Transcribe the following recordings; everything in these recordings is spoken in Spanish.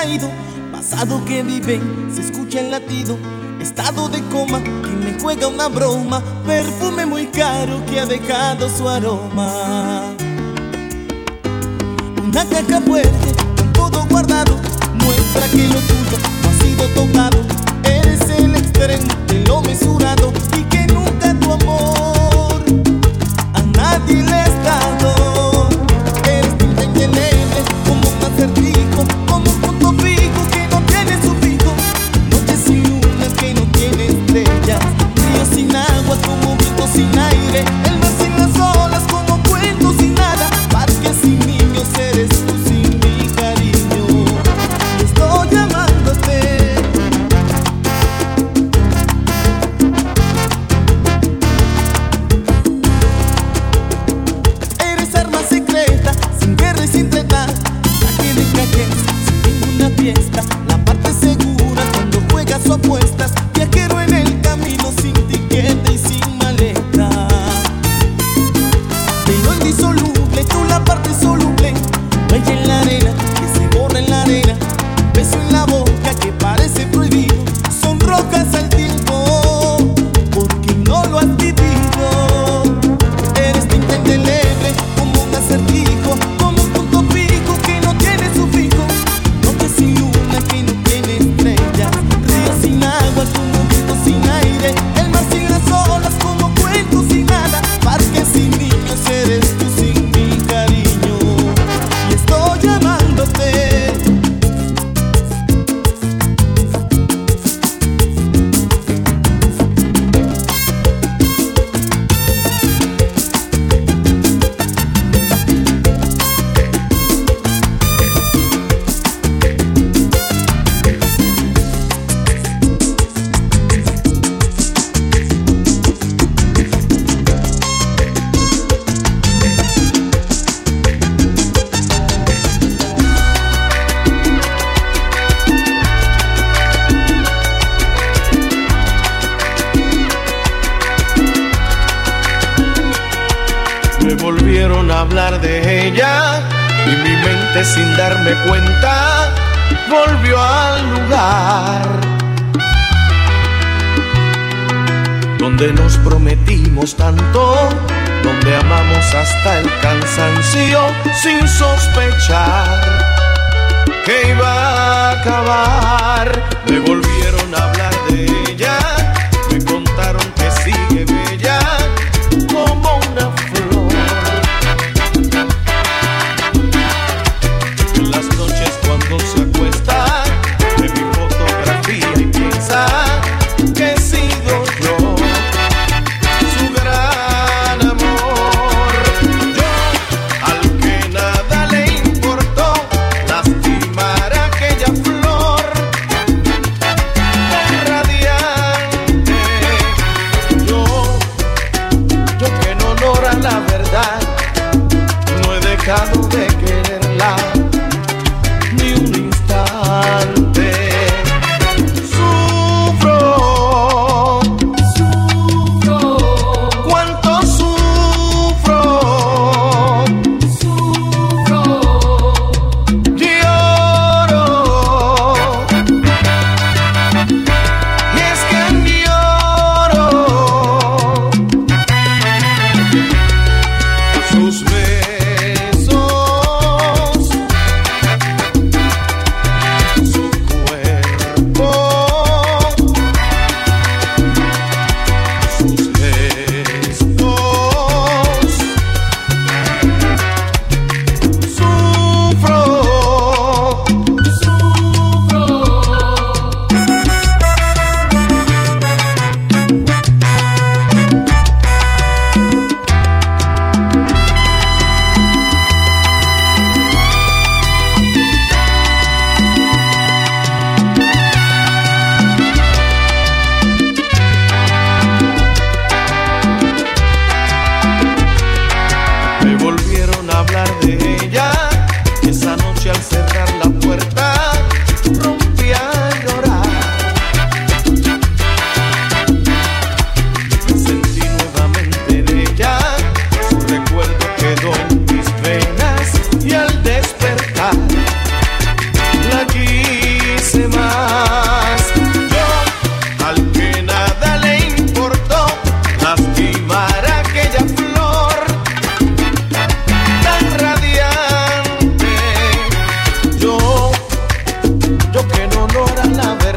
caído, pasado que viven, se escucha el latido, estado de coma, que me juega una broma, perfume muy caro que ha dejado su aroma. Una caja fuerte, con todo guardado, muestra que lo tuyo no ha sido tocado, eres el extremo de lo mesurado y que donde nos prometimos tanto, donde amamos hasta el cansancio sin sospechar que iba a acabar. Me volvieron a hablar de él. por la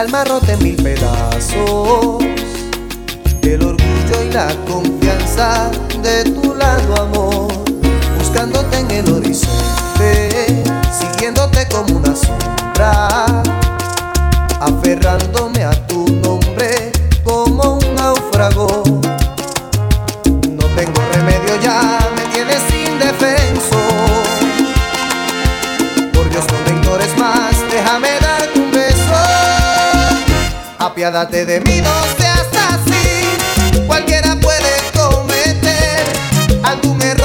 alma rota en mil pedazos, el orgullo y la confianza de tu lado, amor, buscándote en el horizonte, siguiéndote como una sombra, aferrándome a tu apiádate de mí, no seas así. Cualquiera puede cometer algún error.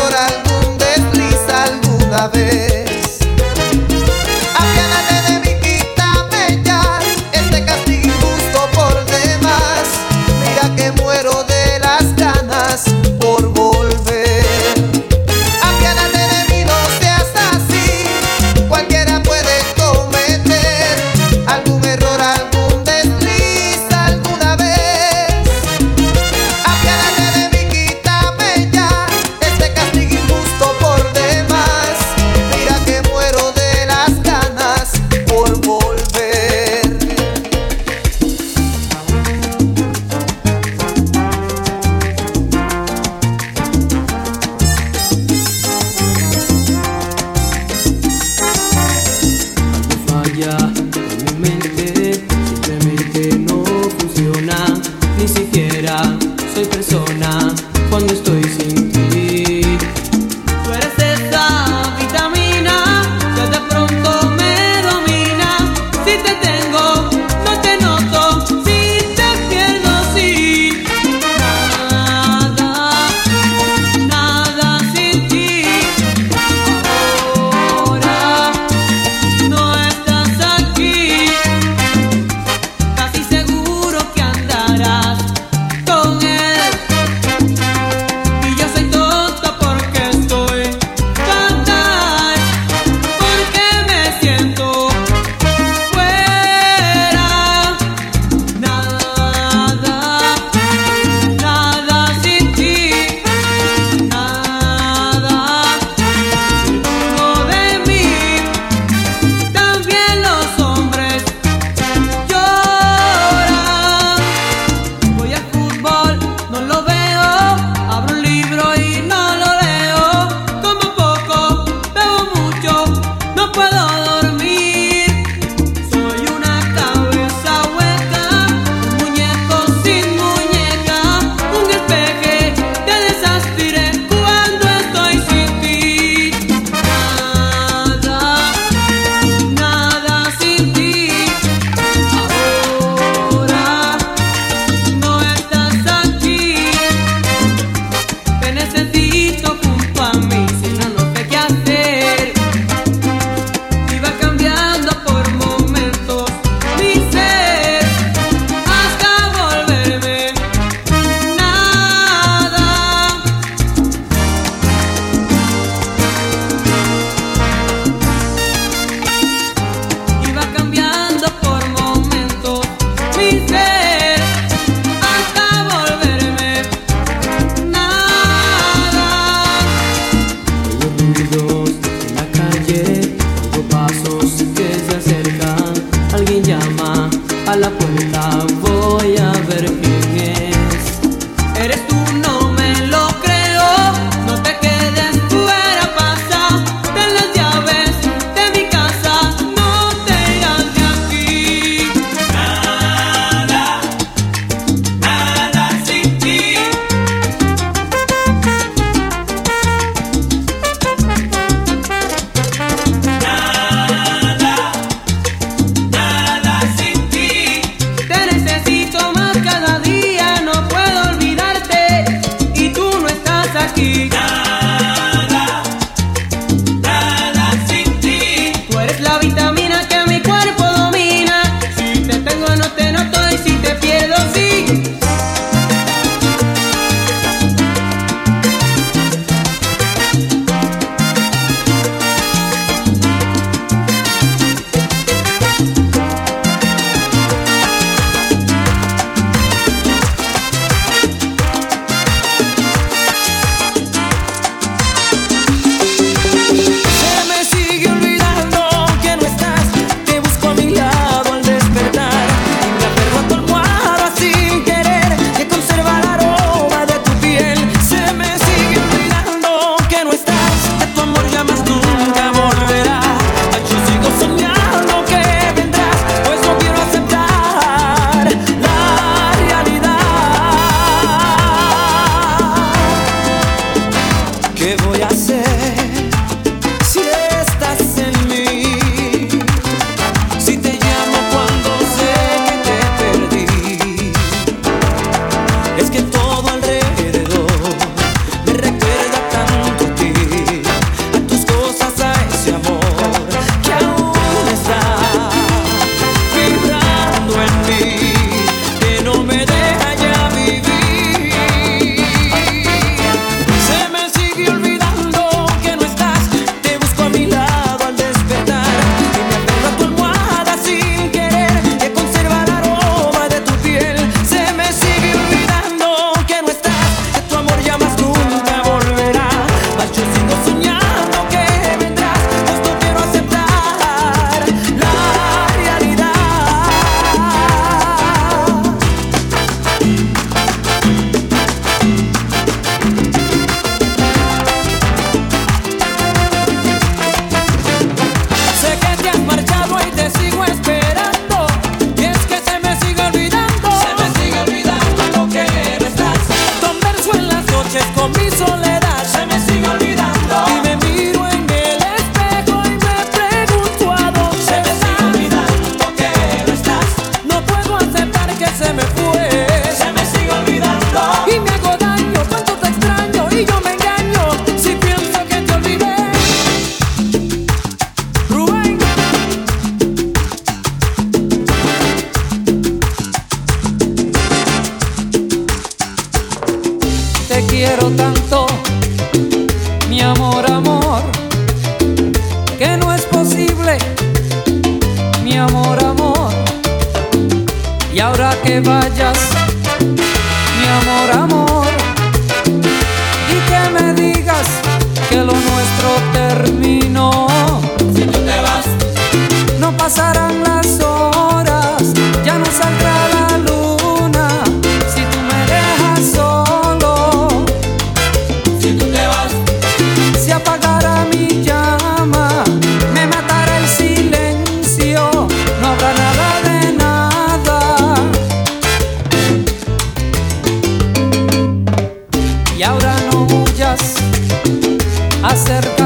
Que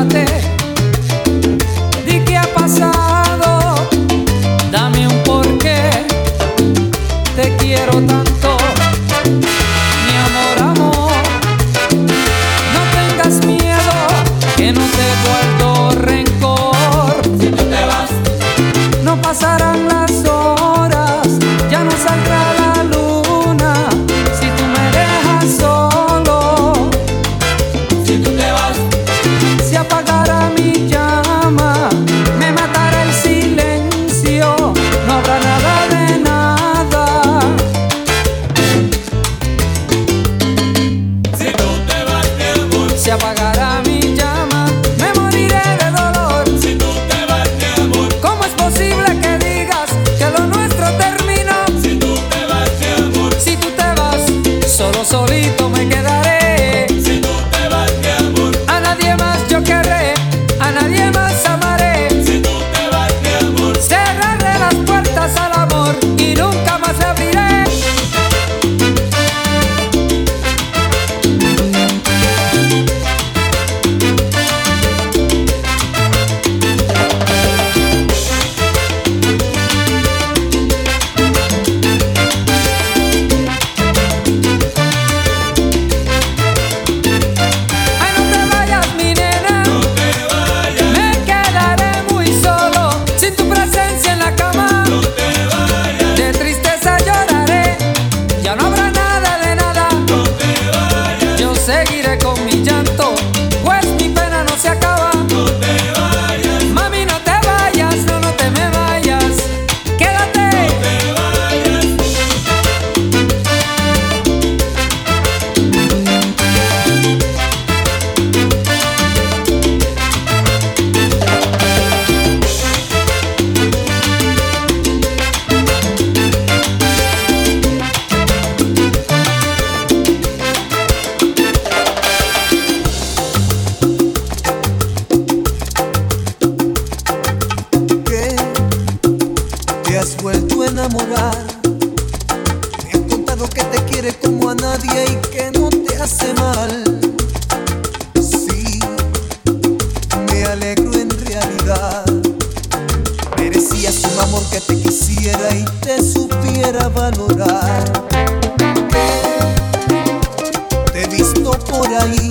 te